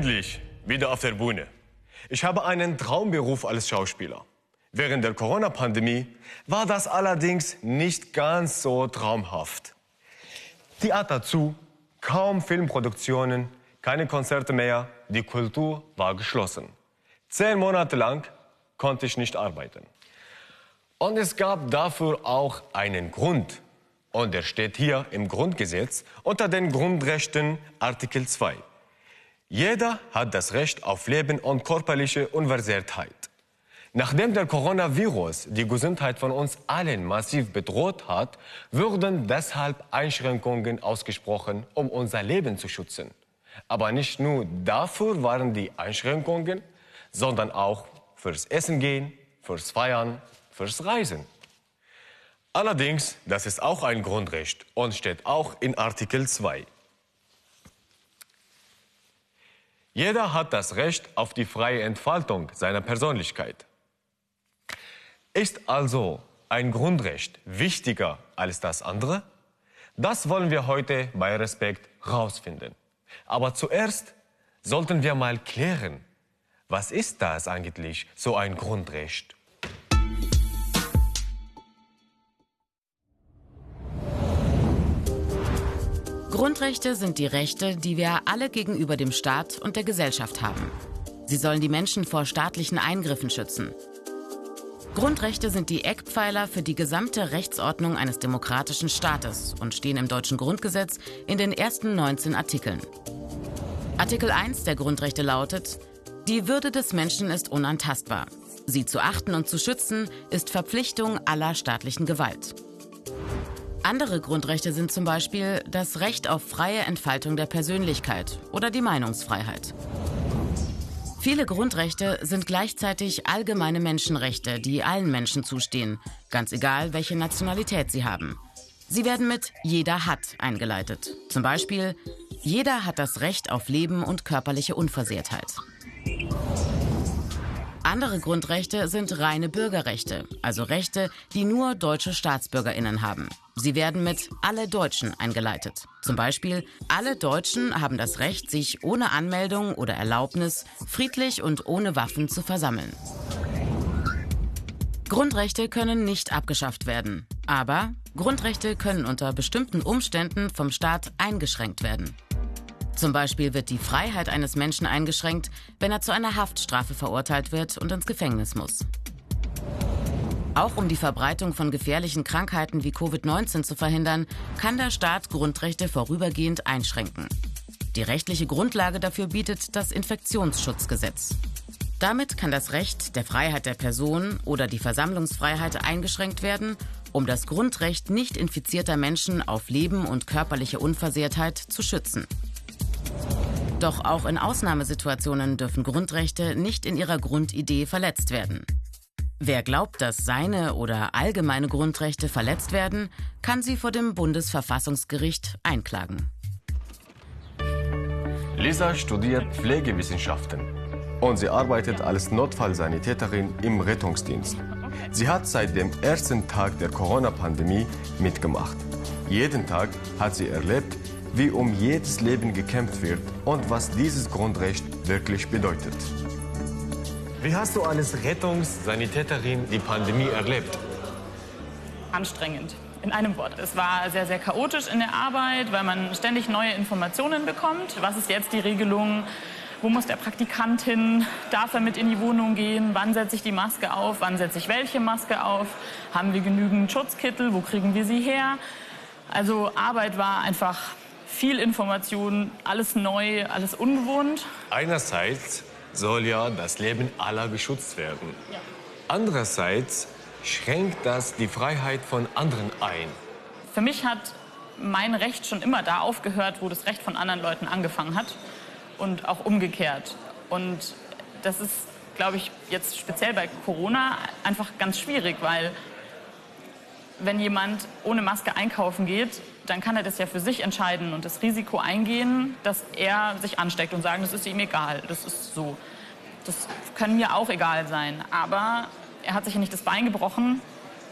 Endlich wieder auf der Bühne. Ich habe einen Traumberuf als Schauspieler. Während der Corona-Pandemie war das allerdings nicht ganz so traumhaft. Theater zu, kaum Filmproduktionen, keine Konzerte mehr, die Kultur war geschlossen. Zehn Monate lang konnte ich nicht arbeiten. Und es gab dafür auch einen Grund. Und der steht hier im Grundgesetz unter den Grundrechten Artikel 2. Jeder hat das Recht auf Leben und körperliche Unversehrtheit. Nachdem der Coronavirus die Gesundheit von uns allen massiv bedroht hat, wurden deshalb Einschränkungen ausgesprochen, um unser Leben zu schützen. Aber nicht nur dafür waren die Einschränkungen, sondern auch fürs Essen gehen, fürs Feiern, fürs Reisen. Allerdings, das ist auch ein Grundrecht und steht auch in Artikel 2. Jeder hat das Recht auf die freie Entfaltung seiner Persönlichkeit. Ist also ein Grundrecht wichtiger als das andere? Das wollen wir heute bei Respekt herausfinden. Aber zuerst sollten wir mal klären, was ist das eigentlich, so ein Grundrecht? Grundrechte sind die Rechte, die wir alle gegenüber dem Staat und der Gesellschaft haben. Sie sollen die Menschen vor staatlichen Eingriffen schützen. Grundrechte sind die Eckpfeiler für die gesamte Rechtsordnung eines demokratischen Staates und stehen im deutschen Grundgesetz in den ersten 19 Artikeln. Artikel 1 der Grundrechte lautet, die Würde des Menschen ist unantastbar. Sie zu achten und zu schützen ist Verpflichtung aller staatlichen Gewalt. Andere Grundrechte sind zum Beispiel das Recht auf freie Entfaltung der Persönlichkeit oder die Meinungsfreiheit. Viele Grundrechte sind gleichzeitig allgemeine Menschenrechte, die allen Menschen zustehen, ganz egal, welche Nationalität sie haben. Sie werden mit jeder hat eingeleitet. Zum Beispiel, jeder hat das Recht auf Leben und körperliche Unversehrtheit. Andere Grundrechte sind reine Bürgerrechte, also Rechte, die nur deutsche Staatsbürgerinnen haben. Sie werden mit alle Deutschen eingeleitet. Zum Beispiel, alle Deutschen haben das Recht, sich ohne Anmeldung oder Erlaubnis friedlich und ohne Waffen zu versammeln. Grundrechte können nicht abgeschafft werden, aber Grundrechte können unter bestimmten Umständen vom Staat eingeschränkt werden. Zum Beispiel wird die Freiheit eines Menschen eingeschränkt, wenn er zu einer Haftstrafe verurteilt wird und ins Gefängnis muss. Auch um die Verbreitung von gefährlichen Krankheiten wie Covid-19 zu verhindern, kann der Staat Grundrechte vorübergehend einschränken. Die rechtliche Grundlage dafür bietet das Infektionsschutzgesetz. Damit kann das Recht der Freiheit der Person oder die Versammlungsfreiheit eingeschränkt werden, um das Grundrecht nicht infizierter Menschen auf Leben und körperliche Unversehrtheit zu schützen. Doch auch in Ausnahmesituationen dürfen Grundrechte nicht in ihrer Grundidee verletzt werden. Wer glaubt, dass seine oder allgemeine Grundrechte verletzt werden, kann sie vor dem Bundesverfassungsgericht einklagen. Lisa studiert Pflegewissenschaften und sie arbeitet als Notfallsanitäterin im Rettungsdienst. Sie hat seit dem ersten Tag der Corona-Pandemie mitgemacht. Jeden Tag hat sie erlebt, wie um jedes Leben gekämpft wird und was dieses Grundrecht wirklich bedeutet. Wie hast du als Rettungssanitäterin die Pandemie erlebt? Anstrengend. In einem Wort. Es war sehr, sehr chaotisch in der Arbeit, weil man ständig neue Informationen bekommt. Was ist jetzt die Regelung? Wo muss der Praktikant hin? Darf er mit in die Wohnung gehen? Wann setze ich die Maske auf? Wann setze ich welche Maske auf? Haben wir genügend Schutzkittel? Wo kriegen wir sie her? Also Arbeit war einfach viel Information, alles neu, alles ungewohnt. Einerseits soll ja das Leben aller geschützt werden. Ja. Andererseits schränkt das die Freiheit von anderen ein. Für mich hat mein Recht schon immer da aufgehört, wo das Recht von anderen Leuten angefangen hat und auch umgekehrt. Und das ist, glaube ich, jetzt speziell bei Corona einfach ganz schwierig, weil wenn jemand ohne Maske einkaufen geht, dann kann er das ja für sich entscheiden und das Risiko eingehen, dass er sich ansteckt und sagen, das ist ihm egal, das ist so. Das kann mir auch egal sein. Aber er hat sich ja nicht das Bein gebrochen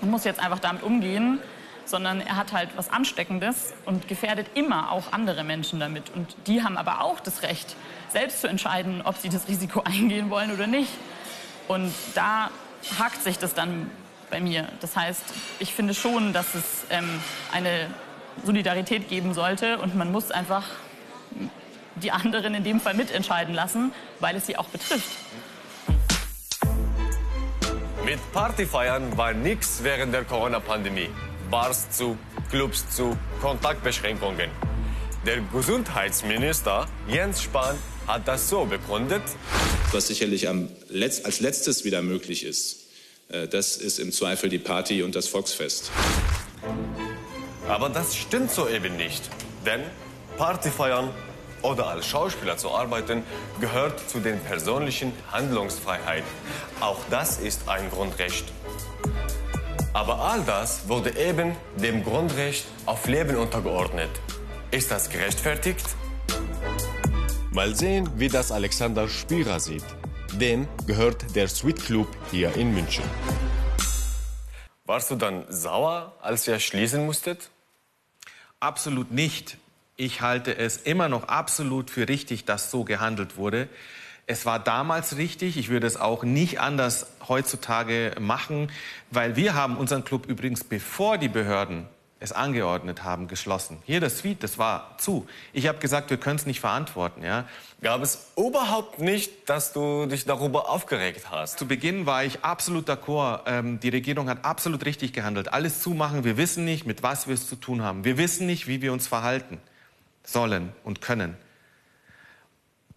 und muss jetzt einfach damit umgehen, sondern er hat halt was Ansteckendes und gefährdet immer auch andere Menschen damit. Und die haben aber auch das Recht, selbst zu entscheiden, ob sie das Risiko eingehen wollen oder nicht. Und da hakt sich das dann bei mir. Das heißt, ich finde schon, dass es ähm, eine Solidarität geben sollte und man muss einfach die anderen in dem Fall mitentscheiden lassen, weil es sie auch betrifft. Mit Partyfeiern war nichts während der Corona-Pandemie. Bars zu, Clubs zu, Kontaktbeschränkungen. Der Gesundheitsminister Jens Spahn hat das so begründet. Was sicherlich als letztes wieder möglich ist, das ist im Zweifel die Party und das Volksfest. Aber das stimmt so eben nicht. Denn Partyfeiern oder als Schauspieler zu arbeiten gehört zu den persönlichen Handlungsfreiheit. Auch das ist ein Grundrecht. Aber all das wurde eben dem Grundrecht auf Leben untergeordnet. Ist das gerechtfertigt? Mal sehen, wie das Alexander Spira sieht. Dem gehört der Sweet Club hier in München. Warst du dann sauer, als ihr schließen musstet? Absolut nicht. Ich halte es immer noch absolut für richtig, dass so gehandelt wurde. Es war damals richtig. Ich würde es auch nicht anders heutzutage machen, weil wir haben unseren Club übrigens, bevor die Behörden es angeordnet haben, geschlossen. Hier das Suite, das war zu. Ich habe gesagt, wir können es nicht verantworten. Ja. Gab es überhaupt nicht, dass du dich darüber aufgeregt hast? Zu Beginn war ich absolut d'accord. Ähm, die Regierung hat absolut richtig gehandelt. Alles zumachen. Wir wissen nicht, mit was wir es zu tun haben. Wir wissen nicht, wie wir uns verhalten sollen und können.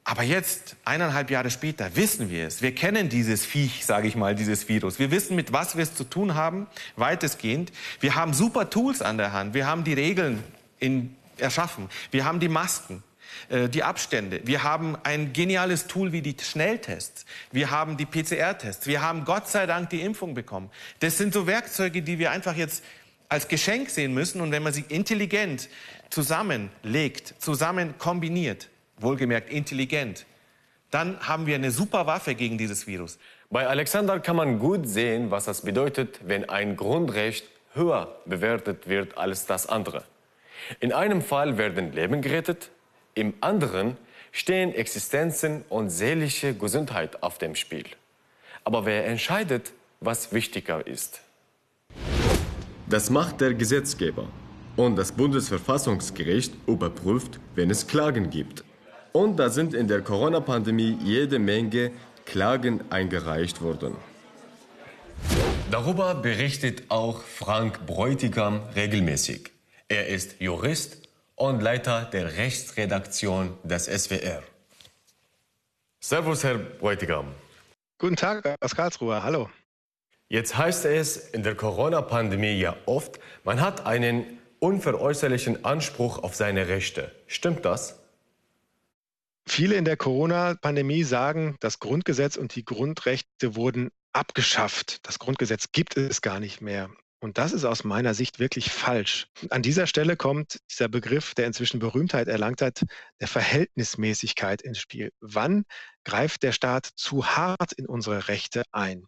Aber jetzt, eineinhalb Jahre später, wissen wir es. Wir kennen dieses Viech, sage ich mal, dieses Virus. Wir wissen, mit was wir es zu tun haben, weitestgehend. Wir haben super Tools an der Hand. Wir haben die Regeln in, erschaffen. Wir haben die Masken, äh, die Abstände. Wir haben ein geniales Tool wie die Schnelltests. Wir haben die PCR-Tests. Wir haben Gott sei Dank die Impfung bekommen. Das sind so Werkzeuge, die wir einfach jetzt als Geschenk sehen müssen. Und wenn man sie intelligent zusammenlegt, zusammen kombiniert, wohlgemerkt intelligent, dann haben wir eine super Waffe gegen dieses Virus. Bei Alexander kann man gut sehen, was das bedeutet, wenn ein Grundrecht höher bewertet wird als das andere. In einem Fall werden Leben gerettet, im anderen stehen Existenzen und seelische Gesundheit auf dem Spiel. Aber wer entscheidet, was wichtiger ist? Das macht der Gesetzgeber. Und das Bundesverfassungsgericht überprüft, wenn es Klagen gibt. Und da sind in der Corona-Pandemie jede Menge Klagen eingereicht worden. Darüber berichtet auch Frank Bräutigam regelmäßig. Er ist Jurist und Leiter der Rechtsredaktion des SWR. Servus, Herr Bräutigam. Guten Tag aus Karlsruhe. Hallo. Jetzt heißt es in der Corona-Pandemie ja oft, man hat einen unveräußerlichen Anspruch auf seine Rechte. Stimmt das? Viele in der Corona-Pandemie sagen, das Grundgesetz und die Grundrechte wurden abgeschafft. Das Grundgesetz gibt es gar nicht mehr. Und das ist aus meiner Sicht wirklich falsch. An dieser Stelle kommt dieser Begriff, der inzwischen Berühmtheit erlangt hat, der Verhältnismäßigkeit ins Spiel. Wann greift der Staat zu hart in unsere Rechte ein?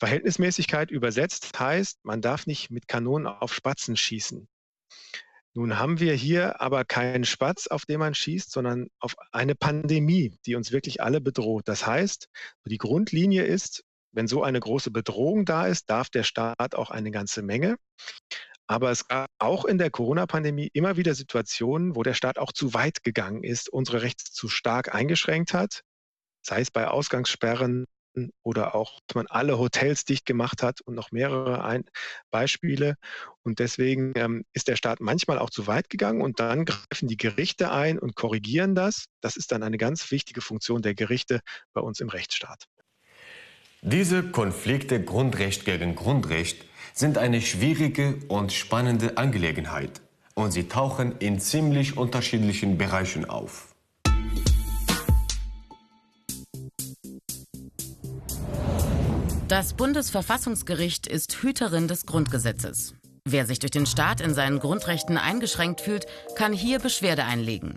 Verhältnismäßigkeit übersetzt heißt, man darf nicht mit Kanonen auf Spatzen schießen. Nun haben wir hier aber keinen Spatz, auf den man schießt, sondern auf eine Pandemie, die uns wirklich alle bedroht. Das heißt, die Grundlinie ist, wenn so eine große Bedrohung da ist, darf der Staat auch eine ganze Menge. Aber es gab auch in der Corona-Pandemie immer wieder Situationen, wo der Staat auch zu weit gegangen ist, unsere Rechte zu stark eingeschränkt hat, sei es bei Ausgangssperren, oder auch, dass man alle Hotels dicht gemacht hat und noch mehrere Ein Beispiele. Und deswegen ähm, ist der Staat manchmal auch zu weit gegangen und dann greifen die Gerichte ein und korrigieren das. Das ist dann eine ganz wichtige Funktion der Gerichte bei uns im Rechtsstaat. Diese Konflikte Grundrecht gegen Grundrecht sind eine schwierige und spannende Angelegenheit und sie tauchen in ziemlich unterschiedlichen Bereichen auf. Das Bundesverfassungsgericht ist Hüterin des Grundgesetzes. Wer sich durch den Staat in seinen Grundrechten eingeschränkt fühlt, kann hier Beschwerde einlegen.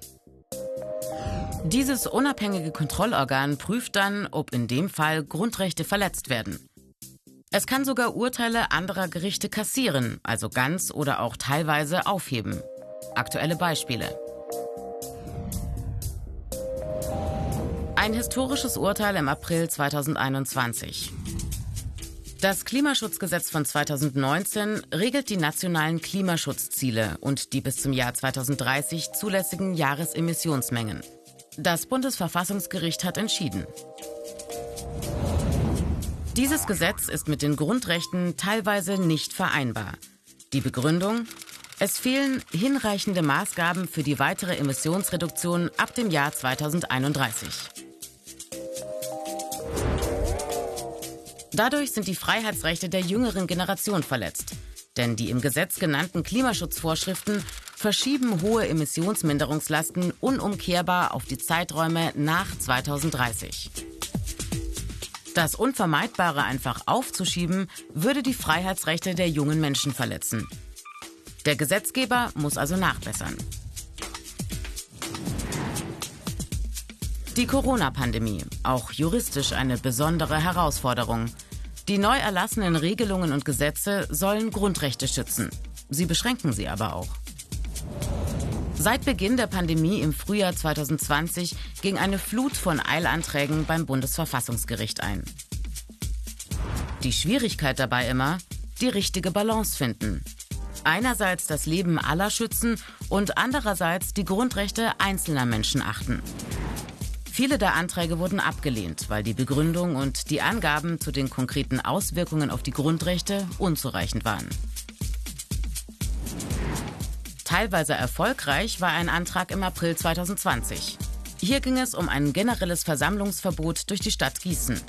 Dieses unabhängige Kontrollorgan prüft dann, ob in dem Fall Grundrechte verletzt werden. Es kann sogar Urteile anderer Gerichte kassieren, also ganz oder auch teilweise aufheben. Aktuelle Beispiele. Ein historisches Urteil im April 2021. Das Klimaschutzgesetz von 2019 regelt die nationalen Klimaschutzziele und die bis zum Jahr 2030 zulässigen Jahresemissionsmengen. Das Bundesverfassungsgericht hat entschieden. Dieses Gesetz ist mit den Grundrechten teilweise nicht vereinbar. Die Begründung? Es fehlen hinreichende Maßgaben für die weitere Emissionsreduktion ab dem Jahr 2031. Dadurch sind die Freiheitsrechte der jüngeren Generation verletzt. Denn die im Gesetz genannten Klimaschutzvorschriften verschieben hohe Emissionsminderungslasten unumkehrbar auf die Zeiträume nach 2030. Das Unvermeidbare einfach aufzuschieben, würde die Freiheitsrechte der jungen Menschen verletzen. Der Gesetzgeber muss also nachbessern. Die Corona-Pandemie, auch juristisch eine besondere Herausforderung. Die neu erlassenen Regelungen und Gesetze sollen Grundrechte schützen. Sie beschränken sie aber auch. Seit Beginn der Pandemie im Frühjahr 2020 ging eine Flut von Eilanträgen beim Bundesverfassungsgericht ein. Die Schwierigkeit dabei immer, die richtige Balance finden. Einerseits das Leben aller schützen und andererseits die Grundrechte einzelner Menschen achten. Viele der Anträge wurden abgelehnt, weil die Begründung und die Angaben zu den konkreten Auswirkungen auf die Grundrechte unzureichend waren. Teilweise erfolgreich war ein Antrag im April 2020. Hier ging es um ein generelles Versammlungsverbot durch die Stadt Gießen.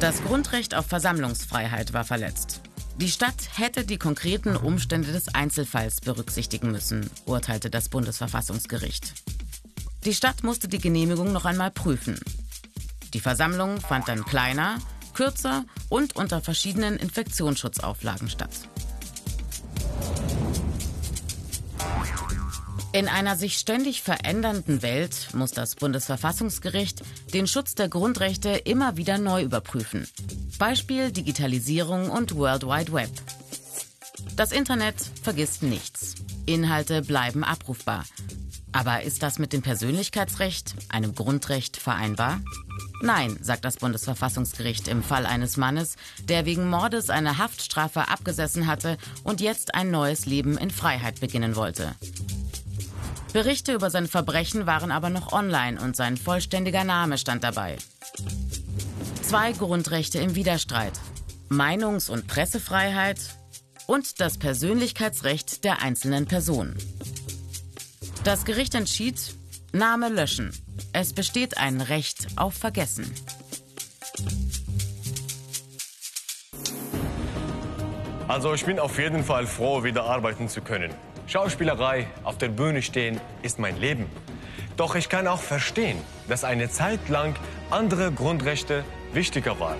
Das Grundrecht auf Versammlungsfreiheit war verletzt. Die Stadt hätte die konkreten Umstände des Einzelfalls berücksichtigen müssen, urteilte das Bundesverfassungsgericht. Die Stadt musste die Genehmigung noch einmal prüfen. Die Versammlung fand dann kleiner, kürzer und unter verschiedenen Infektionsschutzauflagen statt. In einer sich ständig verändernden Welt muss das Bundesverfassungsgericht den Schutz der Grundrechte immer wieder neu überprüfen. Beispiel Digitalisierung und World Wide Web. Das Internet vergisst nichts. Inhalte bleiben abrufbar. Aber ist das mit dem Persönlichkeitsrecht, einem Grundrecht, vereinbar? Nein, sagt das Bundesverfassungsgericht im Fall eines Mannes, der wegen Mordes eine Haftstrafe abgesessen hatte und jetzt ein neues Leben in Freiheit beginnen wollte. Berichte über sein Verbrechen waren aber noch online und sein vollständiger Name stand dabei. Zwei Grundrechte im Widerstreit. Meinungs- und Pressefreiheit und das Persönlichkeitsrecht der einzelnen Person. Das Gericht entschied, Name löschen. Es besteht ein Recht auf Vergessen. Also ich bin auf jeden Fall froh, wieder arbeiten zu können. Schauspielerei, auf der Bühne stehen, ist mein Leben. Doch ich kann auch verstehen, dass eine Zeit lang andere Grundrechte wichtiger waren.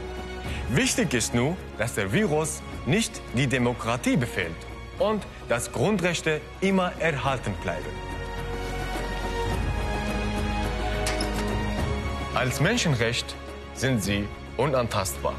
Wichtig ist nur, dass der Virus nicht die Demokratie befehlt und dass Grundrechte immer erhalten bleiben. Als Menschenrecht sind sie unantastbar.